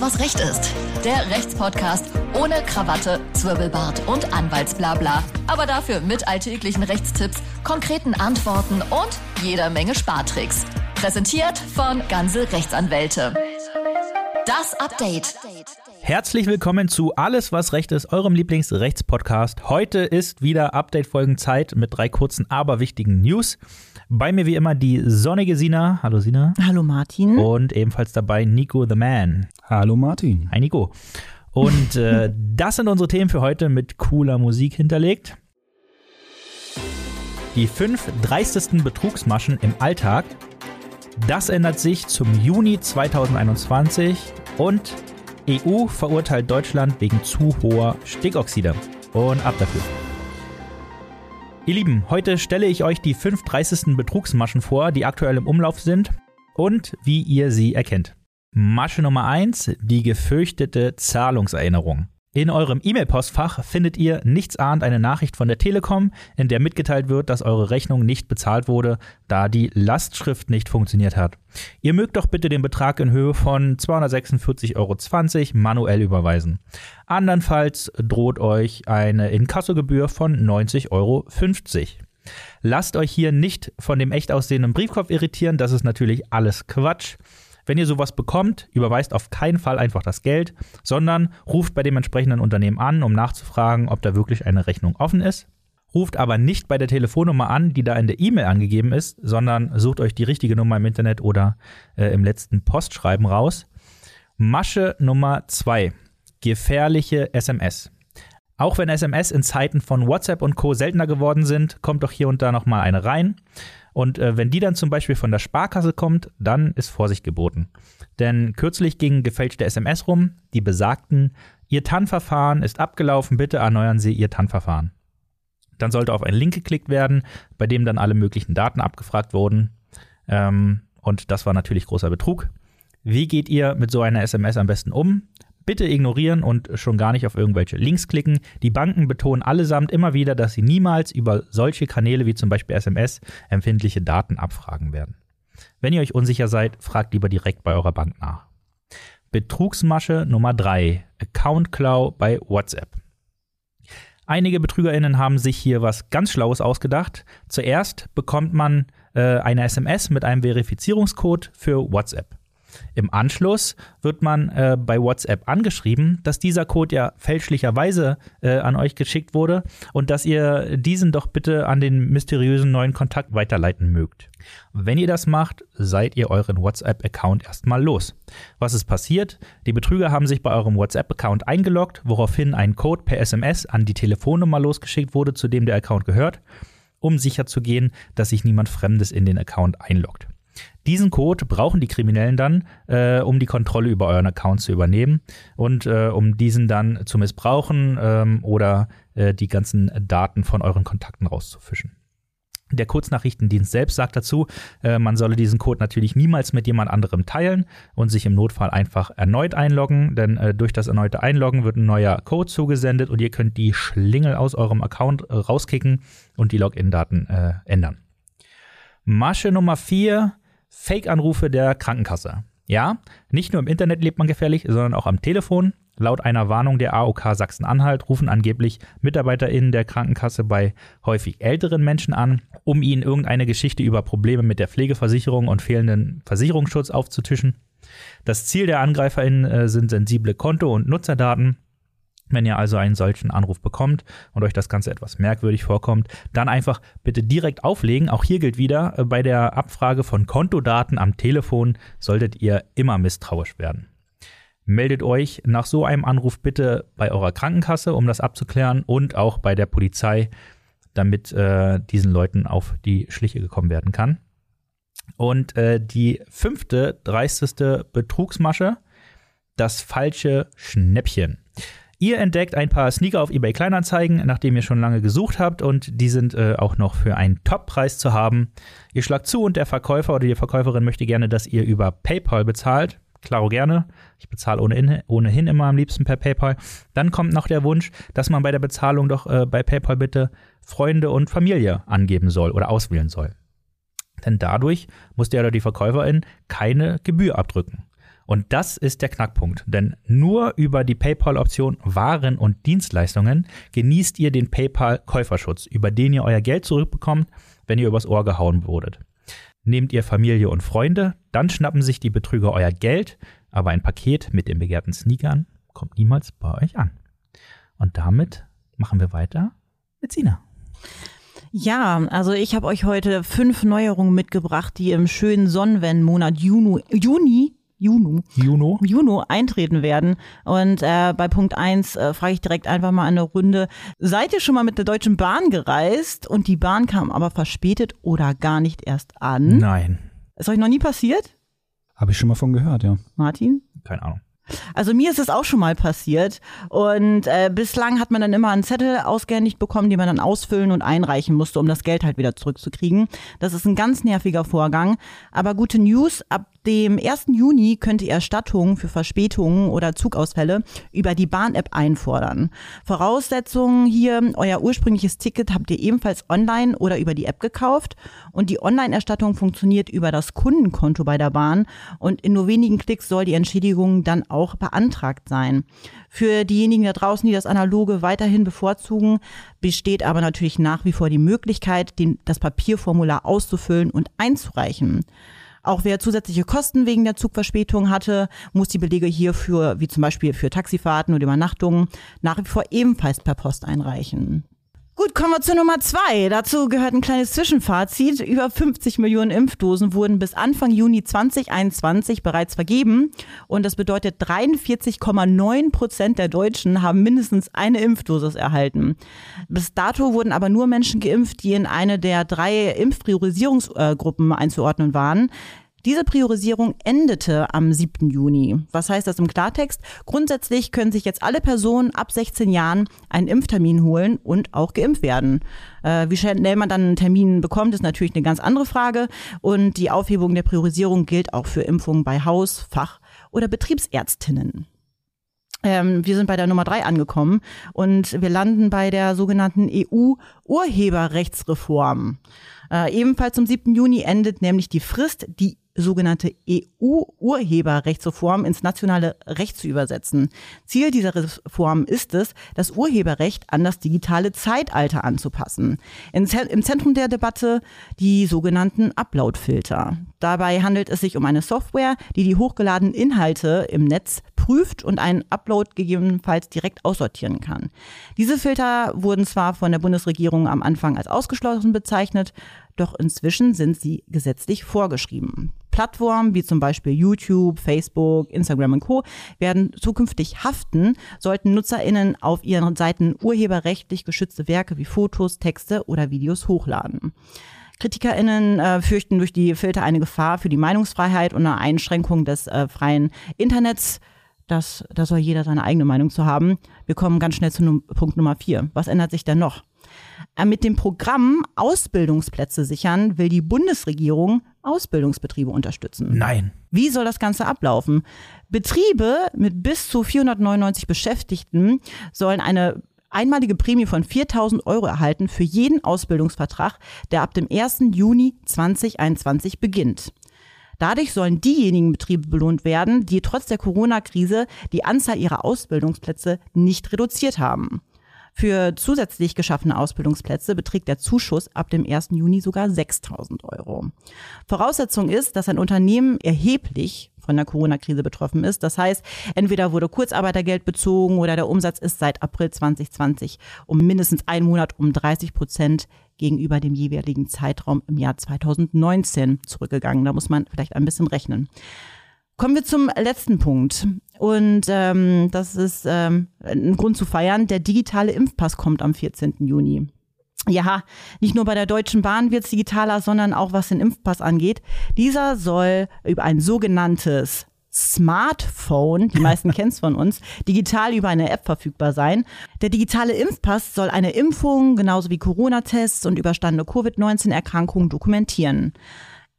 Was Recht ist. Der Rechtspodcast ohne Krawatte, Zwirbelbart und Anwaltsblabla. Aber dafür mit alltäglichen Rechtstipps, konkreten Antworten und jeder Menge Spartricks. Präsentiert von Ganze Rechtsanwälte. Das Update. Herzlich willkommen zu Alles, was Recht ist, eurem Lieblingsrechtspodcast. Heute ist wieder Update-Folgenzeit mit drei kurzen, aber wichtigen News. Bei mir wie immer die sonnige Sina. Hallo Sina. Hallo Martin. Und ebenfalls dabei Nico the Man. Hallo Martin. Hi Nico. Und äh, das sind unsere Themen für heute mit cooler Musik hinterlegt. Die fünf dreistesten Betrugsmaschen im Alltag. Das ändert sich zum Juni 2021 und EU verurteilt Deutschland wegen zu hoher Stickoxide. Und ab dafür. Ihr Lieben, heute stelle ich euch die fünf dreistesten Betrugsmaschen vor, die aktuell im Umlauf sind und wie ihr sie erkennt. Masche Nummer 1, die gefürchtete Zahlungserinnerung. In eurem E-Mail-Postfach findet ihr nichtsahnd eine Nachricht von der Telekom, in der mitgeteilt wird, dass eure Rechnung nicht bezahlt wurde, da die Lastschrift nicht funktioniert hat. Ihr mögt doch bitte den Betrag in Höhe von 246,20 Euro manuell überweisen. Andernfalls droht euch eine Inkassogebühr von 90,50 Euro. Lasst euch hier nicht von dem echt aussehenden Briefkopf irritieren, das ist natürlich alles Quatsch. Wenn ihr sowas bekommt, überweist auf keinen Fall einfach das Geld, sondern ruft bei dem entsprechenden Unternehmen an, um nachzufragen, ob da wirklich eine Rechnung offen ist. Ruft aber nicht bei der Telefonnummer an, die da in der E-Mail angegeben ist, sondern sucht euch die richtige Nummer im Internet oder äh, im letzten Postschreiben raus. Masche Nummer 2. Gefährliche SMS. Auch wenn SMS in Zeiten von WhatsApp und Co. seltener geworden sind, kommt doch hier und da nochmal eine rein. Und äh, wenn die dann zum Beispiel von der Sparkasse kommt, dann ist Vorsicht geboten. Denn kürzlich gingen gefälschte SMS rum, die besagten, Ihr TAN-Verfahren ist abgelaufen, bitte erneuern Sie Ihr TAN-Verfahren. Dann sollte auf einen Link geklickt werden, bei dem dann alle möglichen Daten abgefragt wurden. Ähm, und das war natürlich großer Betrug. Wie geht ihr mit so einer SMS am besten um? Bitte ignorieren und schon gar nicht auf irgendwelche Links klicken. Die Banken betonen allesamt immer wieder, dass sie niemals über solche Kanäle wie zum Beispiel SMS empfindliche Daten abfragen werden. Wenn ihr euch unsicher seid, fragt lieber direkt bei eurer Bank nach. Betrugsmasche Nummer 3. Account Cloud bei WhatsApp. Einige BetrügerInnen haben sich hier was ganz Schlaues ausgedacht. Zuerst bekommt man äh, eine SMS mit einem Verifizierungscode für WhatsApp. Im Anschluss wird man äh, bei WhatsApp angeschrieben, dass dieser Code ja fälschlicherweise äh, an euch geschickt wurde und dass ihr diesen doch bitte an den mysteriösen neuen Kontakt weiterleiten mögt. Wenn ihr das macht, seid ihr euren WhatsApp-Account erstmal los. Was ist passiert? Die Betrüger haben sich bei eurem WhatsApp-Account eingeloggt, woraufhin ein Code per SMS an die Telefonnummer losgeschickt wurde, zu dem der Account gehört, um sicherzugehen, dass sich niemand Fremdes in den Account einloggt. Diesen Code brauchen die Kriminellen dann, äh, um die Kontrolle über euren Account zu übernehmen und äh, um diesen dann zu missbrauchen ähm, oder äh, die ganzen Daten von euren Kontakten rauszufischen. Der Kurznachrichtendienst selbst sagt dazu, äh, man solle diesen Code natürlich niemals mit jemand anderem teilen und sich im Notfall einfach erneut einloggen, denn äh, durch das erneute Einloggen wird ein neuer Code zugesendet und ihr könnt die Schlingel aus eurem Account äh, rauskicken und die Login-Daten äh, ändern. Masche Nummer 4, Fake-Anrufe der Krankenkasse. Ja, nicht nur im Internet lebt man gefährlich, sondern auch am Telefon. Laut einer Warnung der AOK Sachsen-Anhalt rufen angeblich MitarbeiterInnen der Krankenkasse bei häufig älteren Menschen an, um ihnen irgendeine Geschichte über Probleme mit der Pflegeversicherung und fehlenden Versicherungsschutz aufzutischen. Das Ziel der AngreiferInnen äh, sind sensible Konto- und Nutzerdaten. Wenn ihr also einen solchen Anruf bekommt und euch das Ganze etwas merkwürdig vorkommt, dann einfach bitte direkt auflegen. Auch hier gilt wieder, äh, bei der Abfrage von Kontodaten am Telefon solltet ihr immer misstrauisch werden. Meldet euch nach so einem Anruf bitte bei eurer Krankenkasse, um das abzuklären und auch bei der Polizei, damit äh, diesen Leuten auf die Schliche gekommen werden kann. Und äh, die fünfte, dreisteste Betrugsmasche, das falsche Schnäppchen. Ihr entdeckt ein paar Sneaker auf eBay Kleinanzeigen, nachdem ihr schon lange gesucht habt und die sind äh, auch noch für einen Top-Preis zu haben. Ihr schlagt zu und der Verkäufer oder die Verkäuferin möchte gerne, dass ihr über PayPal bezahlt. Klaro gerne. Ich bezahle ohnehin, ohnehin immer am liebsten per PayPal. Dann kommt noch der Wunsch, dass man bei der Bezahlung doch äh, bei PayPal bitte Freunde und Familie angeben soll oder auswählen soll. Denn dadurch muss der oder die Verkäuferin keine Gebühr abdrücken. Und das ist der Knackpunkt, denn nur über die PayPal-Option Waren und Dienstleistungen genießt ihr den PayPal-Käuferschutz, über den ihr euer Geld zurückbekommt, wenn ihr übers Ohr gehauen wurdet. Nehmt ihr Familie und Freunde, dann schnappen sich die Betrüger euer Geld, aber ein Paket mit den begehrten Sneakern kommt niemals bei euch an. Und damit machen wir weiter mit Sina. Ja, also ich habe euch heute fünf Neuerungen mitgebracht, die im schönen Sonnenwendmonat Juni, Juni Juno. Juno. Juno eintreten werden. Und äh, bei Punkt eins äh, frage ich direkt einfach mal eine Runde. Seid ihr schon mal mit der Deutschen Bahn gereist und die Bahn kam aber verspätet oder gar nicht erst an? Nein. Ist euch noch nie passiert? Habe ich schon mal von gehört, ja. Martin? Keine Ahnung. Also mir ist es auch schon mal passiert und äh, bislang hat man dann immer einen Zettel ausgehändigt bekommen, den man dann ausfüllen und einreichen musste, um das Geld halt wieder zurückzukriegen. Das ist ein ganz nerviger Vorgang. Aber gute News, ab dem 1. Juni könnt ihr Erstattungen für Verspätungen oder Zugausfälle über die Bahn-App einfordern. Voraussetzungen hier, euer ursprüngliches Ticket habt ihr ebenfalls online oder über die App gekauft und die Online-Erstattung funktioniert über das Kundenkonto bei der Bahn und in nur wenigen Klicks soll die Entschädigung dann auch beantragt sein. Für diejenigen da draußen, die das Analoge weiterhin bevorzugen, besteht aber natürlich nach wie vor die Möglichkeit, den, das Papierformular auszufüllen und einzureichen. Auch wer zusätzliche Kosten wegen der Zugverspätung hatte, muss die Belege hierfür, wie zum Beispiel für Taxifahrten oder Übernachtungen, nach wie vor ebenfalls per Post einreichen. Gut, kommen wir zur Nummer zwei. Dazu gehört ein kleines Zwischenfazit. Über 50 Millionen Impfdosen wurden bis Anfang Juni 2021 bereits vergeben. Und das bedeutet, 43,9 Prozent der Deutschen haben mindestens eine Impfdosis erhalten. Bis dato wurden aber nur Menschen geimpft, die in eine der drei Impfpriorisierungsgruppen einzuordnen waren. Diese Priorisierung endete am 7. Juni. Was heißt das im Klartext? Grundsätzlich können sich jetzt alle Personen ab 16 Jahren einen Impftermin holen und auch geimpft werden. Äh, wie schnell man dann einen Termin bekommt, ist natürlich eine ganz andere Frage. Und die Aufhebung der Priorisierung gilt auch für Impfungen bei Haus-, Fach- oder Betriebsärztinnen. Ähm, wir sind bei der Nummer drei angekommen und wir landen bei der sogenannten EU-Urheberrechtsreform. Äh, ebenfalls zum 7. Juni endet nämlich die Frist, die sogenannte EU-Urheberrechtsreform ins nationale Recht zu übersetzen. Ziel dieser Reform ist es, das Urheberrecht an das digitale Zeitalter anzupassen. Im Zentrum der Debatte die sogenannten Upload-Filter. Dabei handelt es sich um eine Software, die die hochgeladenen Inhalte im Netz prüft und einen Upload gegebenenfalls direkt aussortieren kann. Diese Filter wurden zwar von der Bundesregierung am Anfang als ausgeschlossen bezeichnet, doch inzwischen sind sie gesetzlich vorgeschrieben. Plattformen wie zum Beispiel YouTube, Facebook, Instagram und Co. werden zukünftig haften, sollten NutzerInnen auf ihren Seiten urheberrechtlich geschützte Werke wie Fotos, Texte oder Videos hochladen. KritikerInnen äh, fürchten durch die Filter eine Gefahr für die Meinungsfreiheit und eine Einschränkung des äh, freien Internets. Das, da soll jeder seine eigene Meinung zu haben. Wir kommen ganz schnell zu Num Punkt Nummer vier. Was ändert sich denn noch? Äh, mit dem Programm Ausbildungsplätze sichern will die Bundesregierung Ausbildungsbetriebe unterstützen. Nein. Wie soll das Ganze ablaufen? Betriebe mit bis zu 499 Beschäftigten sollen eine einmalige Prämie von 4000 Euro erhalten für jeden Ausbildungsvertrag, der ab dem 1. Juni 2021 beginnt. Dadurch sollen diejenigen Betriebe belohnt werden, die trotz der Corona-Krise die Anzahl ihrer Ausbildungsplätze nicht reduziert haben. Für zusätzlich geschaffene Ausbildungsplätze beträgt der Zuschuss ab dem 1. Juni sogar 6000 Euro. Voraussetzung ist, dass ein Unternehmen erheblich von der Corona-Krise betroffen ist. Das heißt, entweder wurde Kurzarbeitergeld bezogen oder der Umsatz ist seit April 2020 um mindestens einen Monat um 30 Prozent gegenüber dem jeweiligen Zeitraum im Jahr 2019 zurückgegangen. Da muss man vielleicht ein bisschen rechnen. Kommen wir zum letzten Punkt. Und ähm, das ist ähm, ein Grund zu feiern. Der digitale Impfpass kommt am 14. Juni. Ja, nicht nur bei der Deutschen Bahn wird es digitaler, sondern auch was den Impfpass angeht. Dieser soll über ein sogenanntes Smartphone, die meisten kennen es von uns, digital über eine App verfügbar sein. Der digitale Impfpass soll eine Impfung genauso wie Corona-Tests und überstandene Covid-19-Erkrankungen dokumentieren.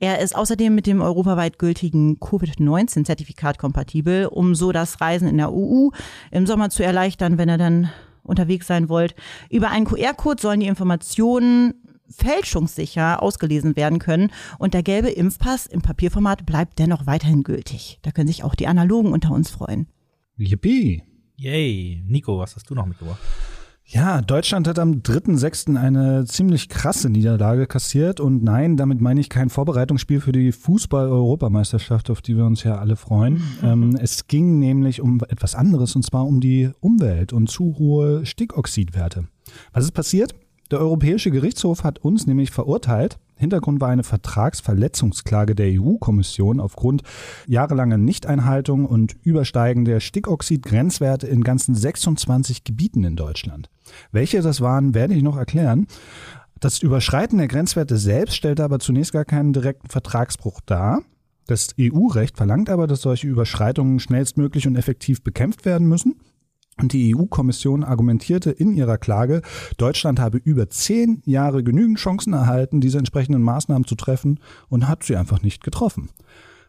Er ist außerdem mit dem europaweit gültigen Covid-19-Zertifikat kompatibel, um so das Reisen in der EU im Sommer zu erleichtern, wenn ihr dann unterwegs sein wollt. Über einen QR-Code sollen die Informationen fälschungssicher ausgelesen werden können. Und der gelbe Impfpass im Papierformat bleibt dennoch weiterhin gültig. Da können sich auch die Analogen unter uns freuen. Yippie. Yay. Nico, was hast du noch mitgebracht? Ja, Deutschland hat am 3.6. eine ziemlich krasse Niederlage kassiert. Und nein, damit meine ich kein Vorbereitungsspiel für die Fußball-Europameisterschaft, auf die wir uns ja alle freuen. ähm, es ging nämlich um etwas anderes, und zwar um die Umwelt und zu hohe Stickoxidwerte. Was ist passiert? Der Europäische Gerichtshof hat uns nämlich verurteilt. Hintergrund war eine Vertragsverletzungsklage der EU-Kommission aufgrund jahrelanger Nichteinhaltung und Übersteigen der Stickoxid-Grenzwerte in ganzen 26 Gebieten in Deutschland. Welche das waren, werde ich noch erklären. Das Überschreiten der Grenzwerte selbst stellte aber zunächst gar keinen direkten Vertragsbruch dar. Das EU-Recht verlangt aber, dass solche Überschreitungen schnellstmöglich und effektiv bekämpft werden müssen. Und die EU-Kommission argumentierte in ihrer Klage, Deutschland habe über zehn Jahre genügend Chancen erhalten, diese entsprechenden Maßnahmen zu treffen und hat sie einfach nicht getroffen.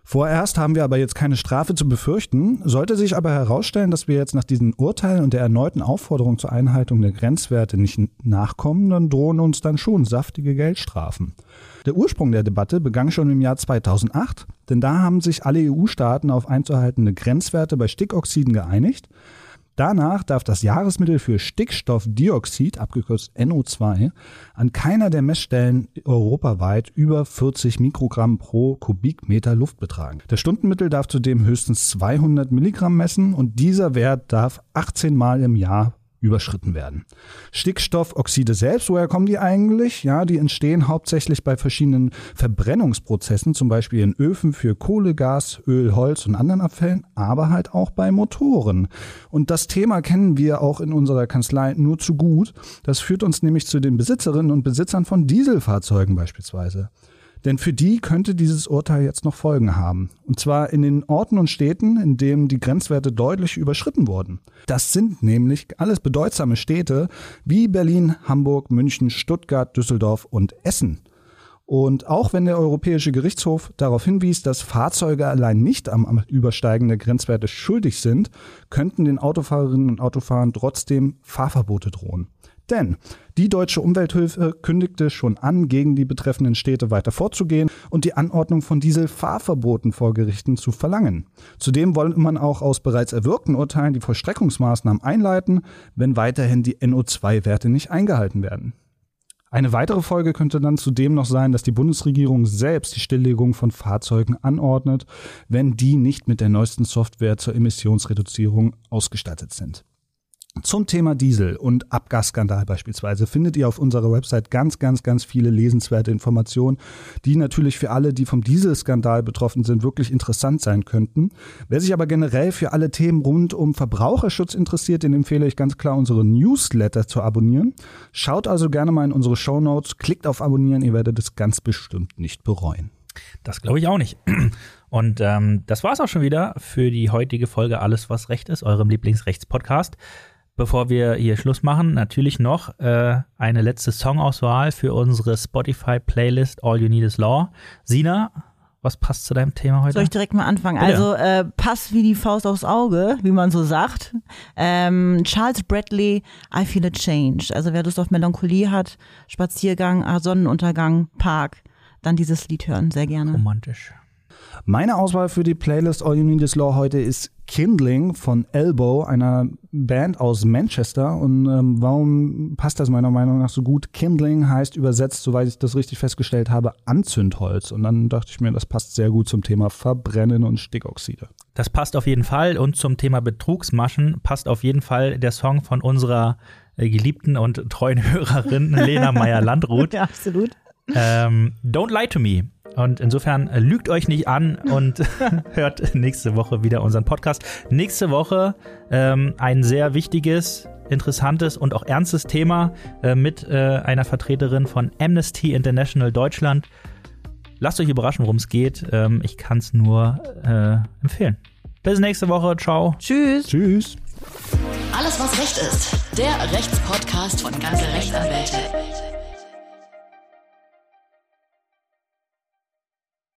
Vorerst haben wir aber jetzt keine Strafe zu befürchten. Sollte sich aber herausstellen, dass wir jetzt nach diesen Urteilen und der erneuten Aufforderung zur Einhaltung der Grenzwerte nicht nachkommen, dann drohen uns dann schon saftige Geldstrafen. Der Ursprung der Debatte begann schon im Jahr 2008, denn da haben sich alle EU-Staaten auf einzuhaltende Grenzwerte bei Stickoxiden geeinigt. Danach darf das Jahresmittel für Stickstoffdioxid, abgekürzt NO2, an keiner der Messstellen europaweit über 40 Mikrogramm pro Kubikmeter Luft betragen. Das Stundenmittel darf zudem höchstens 200 Milligramm messen und dieser Wert darf 18 Mal im Jahr überschritten werden. Stickstoffoxide selbst, woher kommen die eigentlich? Ja, die entstehen hauptsächlich bei verschiedenen Verbrennungsprozessen, zum Beispiel in Öfen für Kohle, Gas, Öl, Holz und anderen Abfällen, aber halt auch bei Motoren. Und das Thema kennen wir auch in unserer Kanzlei nur zu gut. Das führt uns nämlich zu den Besitzerinnen und Besitzern von Dieselfahrzeugen beispielsweise. Denn für die könnte dieses Urteil jetzt noch Folgen haben. Und zwar in den Orten und Städten, in denen die Grenzwerte deutlich überschritten wurden. Das sind nämlich alles bedeutsame Städte wie Berlin, Hamburg, München, Stuttgart, Düsseldorf und Essen. Und auch wenn der Europäische Gerichtshof darauf hinwies, dass Fahrzeuge allein nicht am Übersteigen der Grenzwerte schuldig sind, könnten den Autofahrerinnen und Autofahrern trotzdem Fahrverbote drohen. Denn die deutsche Umwelthilfe kündigte schon an, gegen die betreffenden Städte weiter vorzugehen und die Anordnung von Dieselfahrverboten vor Gerichten zu verlangen. Zudem wolle man auch aus bereits erwirkten Urteilen die Vollstreckungsmaßnahmen einleiten, wenn weiterhin die NO2-Werte nicht eingehalten werden. Eine weitere Folge könnte dann zudem noch sein, dass die Bundesregierung selbst die Stilllegung von Fahrzeugen anordnet, wenn die nicht mit der neuesten Software zur Emissionsreduzierung ausgestattet sind. Zum Thema Diesel und Abgasskandal beispielsweise findet ihr auf unserer Website ganz, ganz, ganz viele lesenswerte Informationen, die natürlich für alle, die vom Dieselskandal betroffen sind, wirklich interessant sein könnten. Wer sich aber generell für alle Themen rund um Verbraucherschutz interessiert, den empfehle ich ganz klar unsere Newsletter zu abonnieren. Schaut also gerne mal in unsere Show Notes, klickt auf Abonnieren, ihr werdet es ganz bestimmt nicht bereuen. Das glaube ich auch nicht. Und ähm, das war es auch schon wieder für die heutige Folge Alles, was Recht ist, eurem Lieblingsrechtspodcast. Bevor wir hier Schluss machen, natürlich noch äh, eine letzte Songauswahl für unsere Spotify-Playlist All You Need Is Law. Sina, was passt zu deinem Thema heute? Soll ich direkt mal anfangen? Bitte. Also äh, Pass wie die Faust aufs Auge, wie man so sagt. Ähm, Charles Bradley, I Feel a Change. Also wer Lust auf Melancholie hat, Spaziergang, ah, Sonnenuntergang, Park, dann dieses Lied hören, sehr gerne. Romantisch. Meine Auswahl für die Playlist All You Need Is Law heute ist Kindling von Elbow, einer Band aus Manchester. Und ähm, warum passt das meiner Meinung nach so gut? Kindling heißt übersetzt, soweit ich das richtig festgestellt habe, Anzündholz. Und dann dachte ich mir, das passt sehr gut zum Thema Verbrennen und Stickoxide. Das passt auf jeden Fall. Und zum Thema Betrugsmaschen passt auf jeden Fall der Song von unserer äh, geliebten und treuen Hörerin Lena Meyer-Landrut. Ja, absolut. Ähm, Don't Lie to Me. Und insofern äh, lügt euch nicht an und hört nächste Woche wieder unseren Podcast. Nächste Woche ähm, ein sehr wichtiges, interessantes und auch ernstes Thema äh, mit äh, einer Vertreterin von Amnesty International Deutschland. Lasst euch überraschen, worum es geht. Ähm, ich kann es nur äh, empfehlen. Bis nächste Woche. Ciao. Tschüss. Tschüss. Alles, was Recht ist. Der Rechtspodcast von ganze Rechtsanwälte.